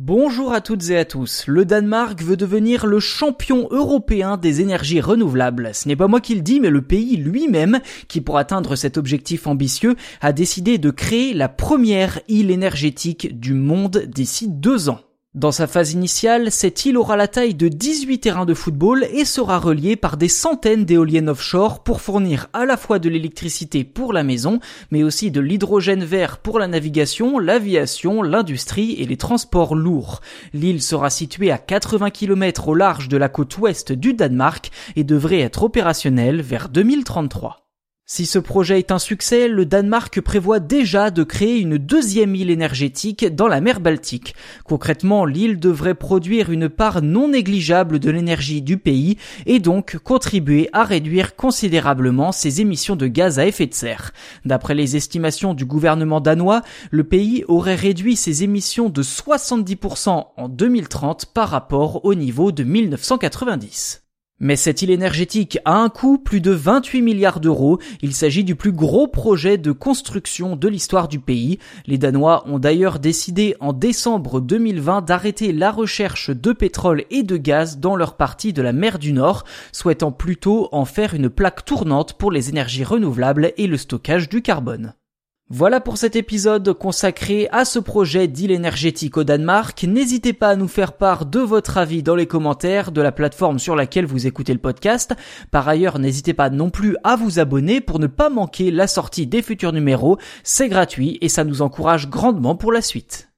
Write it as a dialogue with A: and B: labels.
A: Bonjour à toutes et à tous. Le Danemark veut devenir le champion européen des énergies renouvelables. Ce n'est pas moi qui le dis, mais le pays lui-même, qui pour atteindre cet objectif ambitieux, a décidé de créer la première île énergétique du monde d'ici deux ans. Dans sa phase initiale, cette île aura la taille de 18 terrains de football et sera reliée par des centaines d'éoliennes offshore pour fournir à la fois de l'électricité pour la maison, mais aussi de l'hydrogène vert pour la navigation, l'aviation, l'industrie et les transports lourds. L'île sera située à 80 km au large de la côte ouest du Danemark et devrait être opérationnelle vers 2033. Si ce projet est un succès, le Danemark prévoit déjà de créer une deuxième île énergétique dans la mer Baltique. Concrètement, l'île devrait produire une part non négligeable de l'énergie du pays et donc contribuer à réduire considérablement ses émissions de gaz à effet de serre. D'après les estimations du gouvernement danois, le pays aurait réduit ses émissions de 70% en 2030 par rapport au niveau de 1990. Mais cette île énergétique a un coût plus de 28 milliards d'euros. Il s'agit du plus gros projet de construction de l'histoire du pays. Les Danois ont d'ailleurs décidé en décembre 2020 d'arrêter la recherche de pétrole et de gaz dans leur partie de la mer du Nord, souhaitant plutôt en faire une plaque tournante pour les énergies renouvelables et le stockage du carbone. Voilà pour cet épisode consacré à ce projet d'île énergétique au Danemark. N'hésitez pas à nous faire part de votre avis dans les commentaires de la plateforme sur laquelle vous écoutez le podcast. Par ailleurs, n'hésitez pas non plus à vous abonner pour ne pas manquer la sortie des futurs numéros. C'est gratuit et ça nous encourage grandement pour la suite.